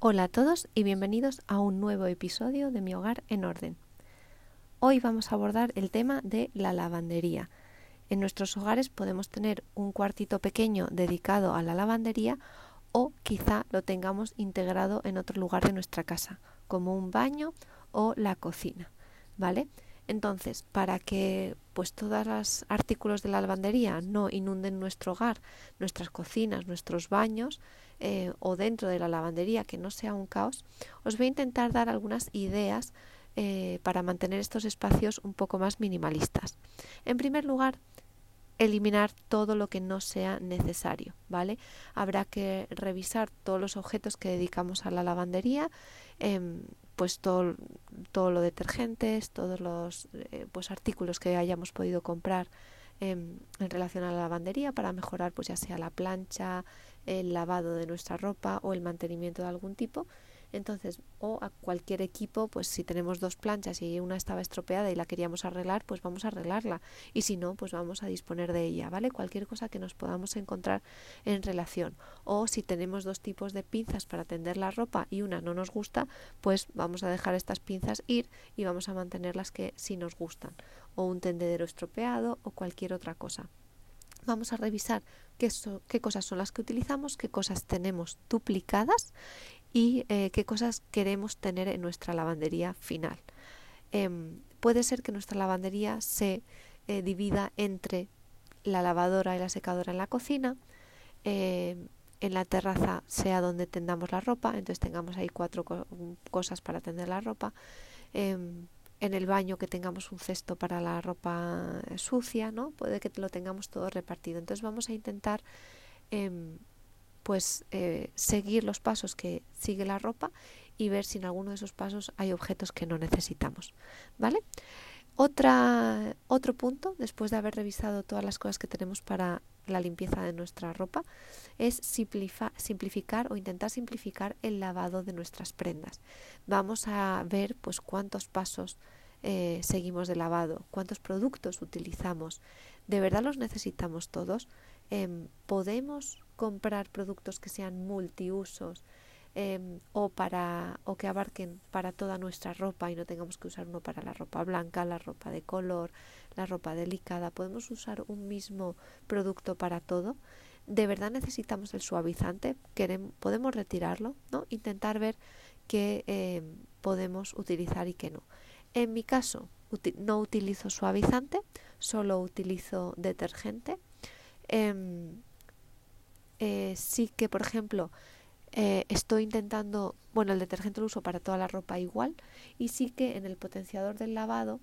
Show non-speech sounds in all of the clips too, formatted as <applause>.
Hola a todos y bienvenidos a un nuevo episodio de Mi Hogar en Orden. Hoy vamos a abordar el tema de la lavandería. En nuestros hogares podemos tener un cuartito pequeño dedicado a la lavandería o quizá lo tengamos integrado en otro lugar de nuestra casa, como un baño o la cocina, ¿vale? Entonces, para que pues todos los artículos de la lavandería no inunden nuestro hogar, nuestras cocinas, nuestros baños eh, o dentro de la lavandería, que no sea un caos, os voy a intentar dar algunas ideas eh, para mantener estos espacios un poco más minimalistas. En primer lugar, eliminar todo lo que no sea necesario, ¿vale? Habrá que revisar todos los objetos que dedicamos a la lavandería, em, pues todo, todo lo detergentes, todos los eh, pues artículos que hayamos podido comprar em, en relación a la lavandería para mejorar pues ya sea la plancha, el lavado de nuestra ropa o el mantenimiento de algún tipo entonces, o a cualquier equipo, pues si tenemos dos planchas y una estaba estropeada y la queríamos arreglar, pues vamos a arreglarla. Y si no, pues vamos a disponer de ella, ¿vale? Cualquier cosa que nos podamos encontrar en relación. O si tenemos dos tipos de pinzas para tender la ropa y una no nos gusta, pues vamos a dejar estas pinzas ir y vamos a mantener las que sí nos gustan. O un tendedero estropeado o cualquier otra cosa vamos a revisar qué, qué, cosas son las que utilizamos, qué cosas tenemos duplicadas y eh, qué cosas queremos tener en nuestra lavandería final. Em, puede ser que nuestra lavandería se eh, divida entre la lavadora y la secadora en la cocina, em, en la terraza sea donde tendamos la ropa, entonces tengamos ahí cuatro cosas para tender la ropa, em, en el baño que tengamos un cesto para la ropa sucia, ¿no? Puede que lo tengamos todo repartido. Entonces vamos a intentar pues eh, seguir los pasos que sigue la ropa y ver si en alguno de esos pasos hay objetos que no necesitamos. ¿Vale? Otra, otro punto, después de haber revisado todas las cosas que tenemos para la limpieza de nuestra ropa, es simplificar o intentar simplificar el lavado de nuestras prendas. Vamos a ver pues cuántos pasos eh, seguimos de lavado, cuántos productos utilizamos. ¿De verdad los necesitamos todos? Em, podemos comprar productos que sean multiusos em, o para o que abarquen para toda nuestra ropa y no tengamos que usar uno para la ropa blanca, la ropa de color, la ropa delicada. Podemos usar un mismo producto para todo. ¿De verdad necesitamos el suavizante? ¿Queremos, ¿Podemos retirarlo? ¿no? Intentar ver qué em, podemos utilizar y qué no. En mi caso, no utilizo suavizante, solo utilizo detergente Em, eh, sí que, por ejemplo, eh, estoy intentando, bueno, el detergente lo uso para toda la ropa igual y sí que en el potenciador del lavado,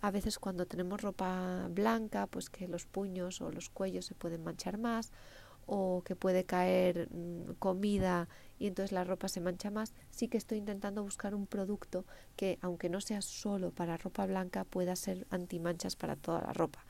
a veces cuando tenemos ropa blanca, pues que los puños o los cuellos se pueden manchar más o que puede caer mm, comida y entonces la ropa se mancha más, sí que estoy intentando buscar un producto que, aunque no sea solo para ropa blanca, pueda ser antimanchas para toda la ropa.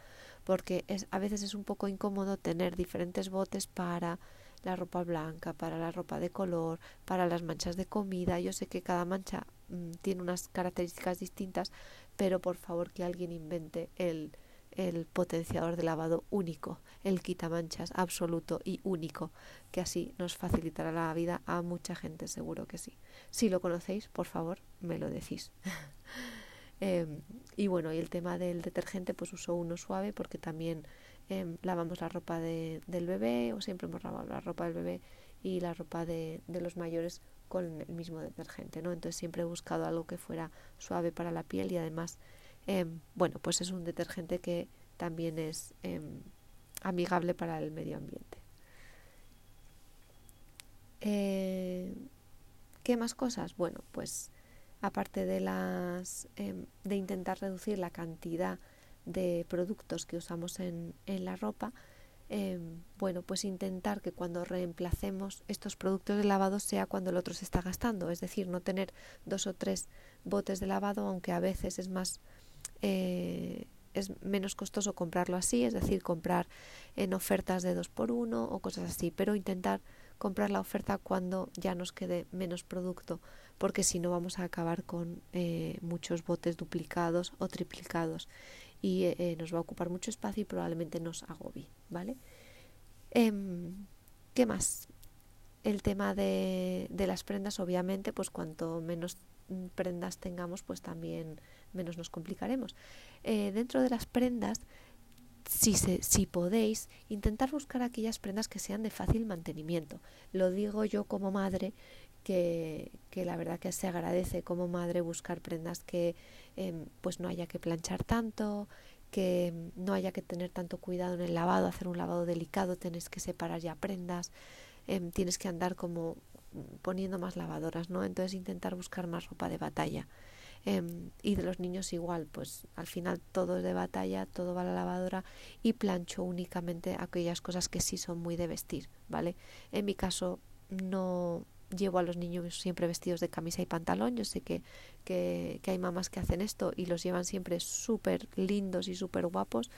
Porque es, a veces es un poco incómodo tener diferentes botes para la ropa blanca, para la ropa de color, para las manchas de comida. Yo sé que cada mancha mm, tiene unas características distintas, pero por favor que alguien invente el, el potenciador de lavado único, el quitamanchas absoluto y único, que así nos facilitará la vida a mucha gente, seguro que sí. Si lo conocéis, por favor, me lo decís. <laughs> Em, y bueno, y el tema del detergente, pues uso uno suave porque también em, lavamos la ropa de, del bebé o siempre hemos lavado la ropa del bebé y la ropa de, de los mayores con el mismo detergente, ¿no? Entonces siempre he buscado algo que fuera suave para la piel y además, em, bueno, pues es un detergente que también es amigable para el medio ambiente. Eh, ¿Qué más cosas? Bueno, pues aparte de las em, de intentar reducir la cantidad de productos que usamos en, en la ropa em, bueno pues intentar que cuando reemplacemos estos productos de lavado sea cuando el otro se está gastando. Es decir no tener dos o tres botes de lavado aunque a veces es más eh, es menos costoso comprarlo así es decir comprar en ofertas de dos por uno o cosas así pero intentar comprar la oferta cuando ya nos quede menos producto porque si no vamos a acabar con eh, muchos botes duplicados o triplicados y eh, eh, nos va a ocupar mucho espacio y probablemente nos agobie, ¿vale? Em, ¿Qué más? el tema de, de las prendas, obviamente, pues cuanto menos prendas tengamos, pues también menos nos complicaremos. Eh, dentro de las prendas, si, se, si podéis, intentar buscar aquellas prendas que sean de fácil mantenimiento. Lo digo yo como madre, que, la verdad que se agradece como madre buscar prendas que em, pues no haya que planchar tanto, que no haya que tener tanto cuidado en el lavado, hacer un lavado delicado, tienes que separar ya prendas, em, tienes que andar como poniendo más lavadoras, ¿no? Entonces intentar buscar más ropa de batalla. Em, y de los niños igual, pues al final todo es de batalla, todo va a la lavadora y plancho únicamente aquellas cosas que sí son muy de vestir, ¿vale? En mi caso no llevo a los niños siempre vestidos de camisa y pantalón, yo sé que, que, hay mamás que hacen esto y los llevan siempre súper lindos y súper guapos,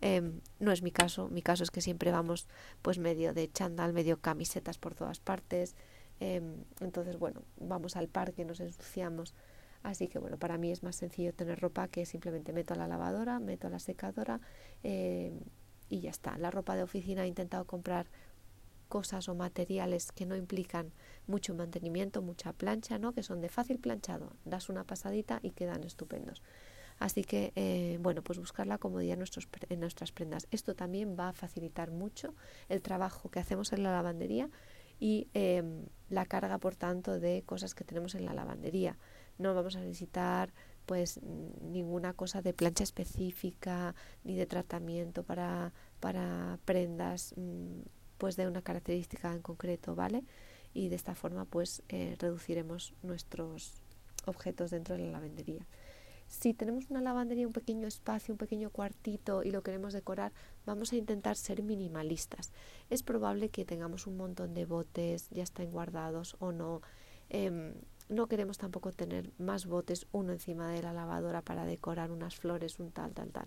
em, no es mi caso, mi caso es que siempre vamos pues medio de chándal, medio camisetas por todas partes, Em, entonces, bueno, vamos al parque, nos ensuciamos. Así que, bueno, para mí es más sencillo tener ropa que simplemente meto a la lavadora, meto a la secadora em, y ya está. La ropa de oficina he intentado comprar cosas o materiales que no implican mucho mantenimiento, mucha plancha, ¿no? que son de fácil planchado. Das una pasadita y quedan estupendos. Así que, eh, bueno, pues buscar la comodidad en, en nuestras prendas. Esto también va a facilitar mucho el trabajo que hacemos en la lavandería y em, la carga, por tanto, de cosas que tenemos en la lavandería. No vamos a necesitar pues ninguna cosa de plancha específica ni de tratamiento para, para prendas mm, pues de una característica en concreto, ¿vale? Y de esta forma pues eh, reduciremos nuestros objetos dentro de la lavandería. Si tenemos una lavandería, un pequeño espacio, un pequeño cuartito y lo queremos decorar, vamos a intentar ser minimalistas. Es probable que tengamos un montón de botes, ya estén guardados o no. Em, no queremos tampoco tener más botes uno encima de la lavadora para decorar unas flores, un tal, tal, tal.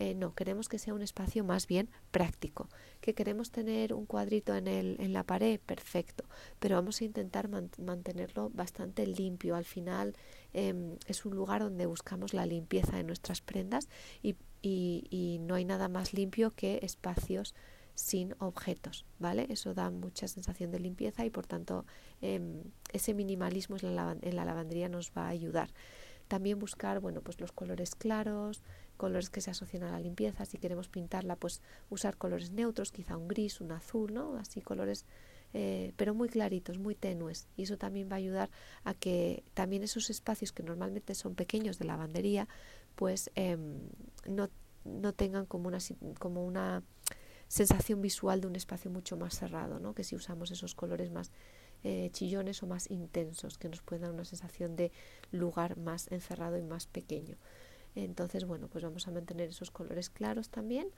Eh, no, queremos que sea un espacio más bien práctico. Que queremos tener un cuadrito en, el, en la pared, perfecto, pero vamos a intentar mantenerlo bastante limpio. Al final em, es un lugar donde buscamos la limpieza de nuestras prendas y, y, no hay nada más limpio que espacios sin objetos, ¿vale? Eso da mucha sensación de limpieza y por tanto em, ese minimalismo en la, en la lavandería nos va a ayudar. También buscar, bueno, pues los colores claros, colores que se asocian a la limpieza. Si queremos pintarla, pues usar colores neutros, quizá un gris, un azul, ¿no? Así colores, eh, pero muy claritos, muy tenues. Y eso también va a ayudar a que también esos espacios que normalmente son pequeños de lavandería, pues em, no, no, tengan como una, como una sensación visual de un espacio mucho más cerrado, ¿no? Que si usamos esos colores más eh, chillones o más intensos, que nos pueden dar una sensación de lugar más encerrado y más pequeño. Entonces, bueno, pues vamos a mantener esos colores claros también.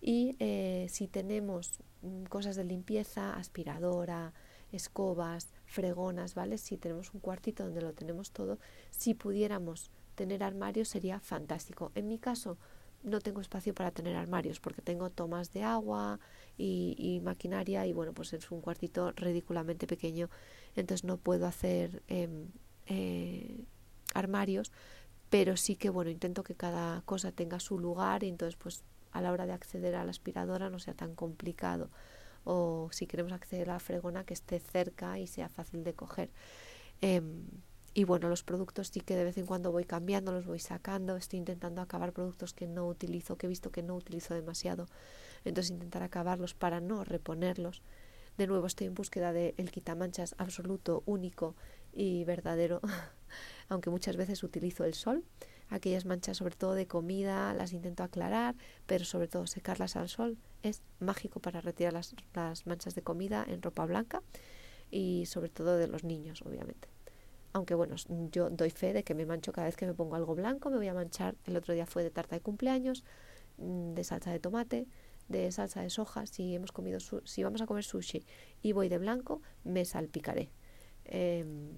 Y eh, si tenemos mm, cosas de limpieza, aspiradora, escobas, fregonas, ¿vale? Si tenemos un cuartito donde lo tenemos todo, si pudiéramos tener armarios sería fantástico. En mi caso no tengo espacio para tener armarios porque tengo tomas de agua y, maquinaria y bueno, pues es un cuartito ridículamente pequeño, entonces no puedo hacer em, eh, armarios, pero sí que bueno, intento que cada cosa tenga su lugar y entonces pues a la hora de acceder a la aspiradora no sea tan complicado o si queremos acceder a la fregona que esté cerca y sea fácil de coger. Em, y bueno, los productos sí que de vez en cuando voy cambiando, los voy sacando, estoy intentando acabar productos que no utilizo, que he visto que no utilizo demasiado, entonces intentar acabarlos para no reponerlos. De nuevo estoy en búsqueda del el quitamanchas absoluto, único y verdadero <laughs> aunque muchas veces utilizo el sol. Aquellas manchas, sobre todo de comida, las intento aclarar, pero sobre todo secarlas al sol es mágico para retirar las, manchas de comida en ropa blanca y sobre todo de los niños, obviamente. Aunque bueno, yo doy fe de que me mancho cada vez que me pongo algo blanco, me voy a manchar. El otro día fue de tarta de cumpleaños, mm, de salsa de tomate, de salsa de soja. Si hemos comido, si vamos a comer sushi y voy de blanco, me salpicaré. Em,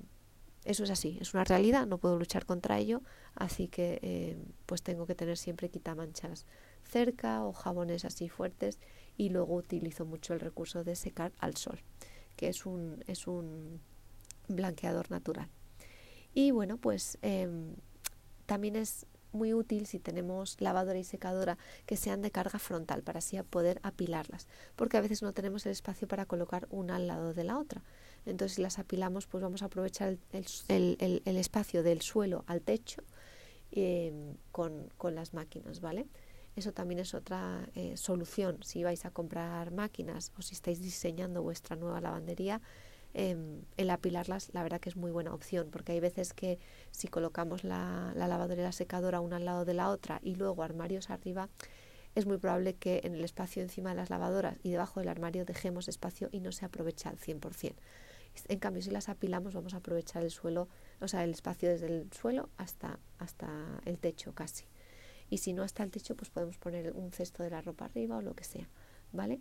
eso es así, es una realidad, no puedo luchar contra ello, así que eh, pues tengo que tener siempre quitamanchas cerca o jabones así fuertes y luego utilizo mucho el recurso de secar al sol, que es un, es un blanqueador natural. Y bueno, pues em, también es muy útil si tenemos lavadora y secadora que sean de carga frontal para así poder apilarlas, porque a veces no tenemos el espacio para colocar una al lado de la otra. Entonces si las apilamos pues vamos a aprovechar el, espacio del suelo al techo em, con, las máquinas, ¿vale? Eso también es otra eh, solución si vais a comprar máquinas o si estáis diseñando vuestra nueva lavandería Em, el apilarlas, la verdad que es muy buena opción, porque hay veces que si colocamos la, lavadora y la secadora una al lado de la otra y luego armarios arriba, es muy probable que en el espacio encima de las lavadoras y debajo del armario dejemos espacio y no se aprovecha al 100%. En cambio, si las apilamos, vamos a aprovechar el suelo, o sea, el espacio desde el suelo hasta, hasta el techo casi. Y si no hasta el techo, pues podemos poner un cesto de la ropa arriba o lo que sea, ¿vale?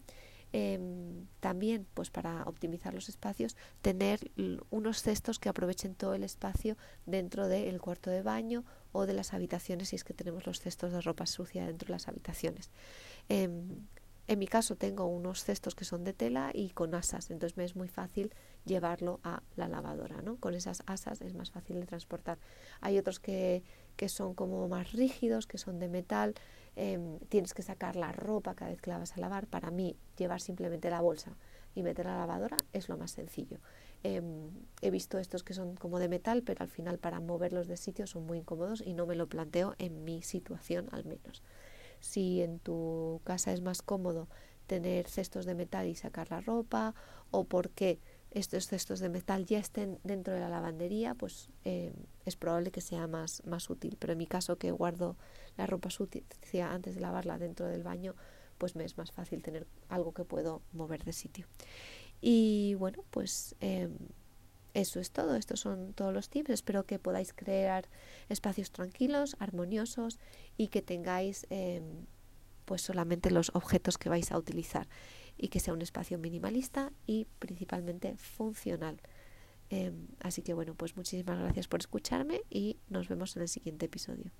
Em, también, pues para optimizar los espacios, tener unos cestos que aprovechen todo el espacio dentro del cuarto de baño o de las habitaciones, si es que tenemos los cestos de ropa sucia dentro de las habitaciones. Em, en mi caso tengo unos cestos que son de tela y con asas, entonces me es muy fácil llevarlo a la lavadora, ¿no? Con esas asas es más fácil de transportar. Hay otros que, que son como más rígidos, que son de metal, Em, tienes que sacar la ropa cada vez que la vas a lavar. Para mí, llevar simplemente la bolsa y meter la lavadora es lo más sencillo. Em, he visto estos que son como de metal, pero al final para moverlos de sitio son muy incómodos y no me lo planteo en mi situación al menos. Si en tu casa es más cómodo tener cestos de metal y sacar la ropa, o porque estos cestos de metal ya estén dentro de la lavandería, pues em, es probable que sea más, más útil. Pero en mi caso, que guardo la ropa sucia antes de lavarla dentro del baño, pues me es más fácil tener algo que puedo mover de sitio. Y bueno, pues em, eso es todo. Estos son todos los tips. Espero que podáis crear espacios tranquilos, armoniosos y que tengáis em, pues solamente los objetos que vais a utilizar y que sea un espacio minimalista y principalmente funcional. Em, así que bueno, pues muchísimas gracias por escucharme y nos vemos en el siguiente episodio.